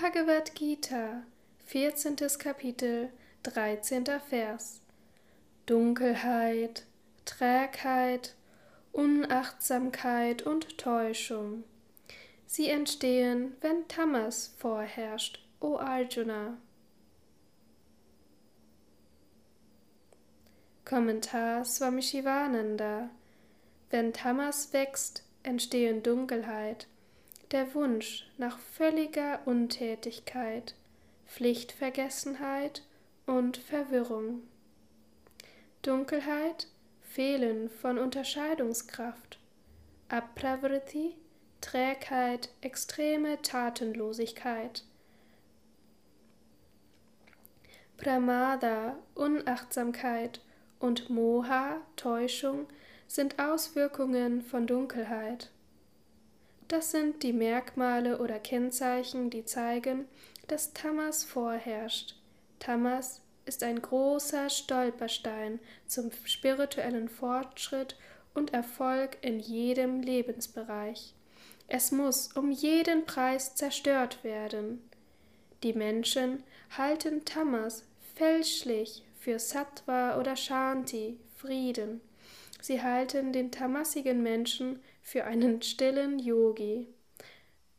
Bhagavad Gita, 14. Kapitel, 13. Vers. Dunkelheit, Trägheit, Unachtsamkeit und Täuschung. Sie entstehen, wenn Tamas vorherrscht, o Arjuna. Kommentar Swami Shivananda. Wenn Tamas wächst, entstehen Dunkelheit, der Wunsch nach völliger Untätigkeit, Pflichtvergessenheit und Verwirrung. Dunkelheit, Fehlen von Unterscheidungskraft, Apravriti, Trägheit, extreme Tatenlosigkeit, Pramada, Unachtsamkeit und Moha, Täuschung, sind Auswirkungen von Dunkelheit. Das sind die Merkmale oder Kennzeichen, die zeigen, dass Tamas vorherrscht. Tamas ist ein großer Stolperstein zum spirituellen Fortschritt und Erfolg in jedem Lebensbereich. Es muss um jeden Preis zerstört werden. Die Menschen halten Tamas fälschlich für Sattva oder Shanti, Frieden. Sie halten den tamassigen Menschen für einen stillen Yogi.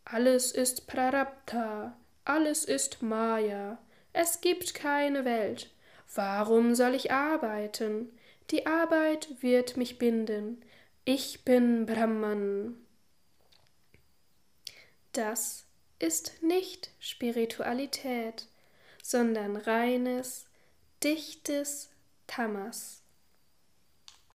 Alles ist Prarabdha, alles ist Maya, es gibt keine Welt. Warum soll ich arbeiten? Die Arbeit wird mich binden. Ich bin Brahman. Das ist nicht Spiritualität, sondern reines, dichtes Tamas.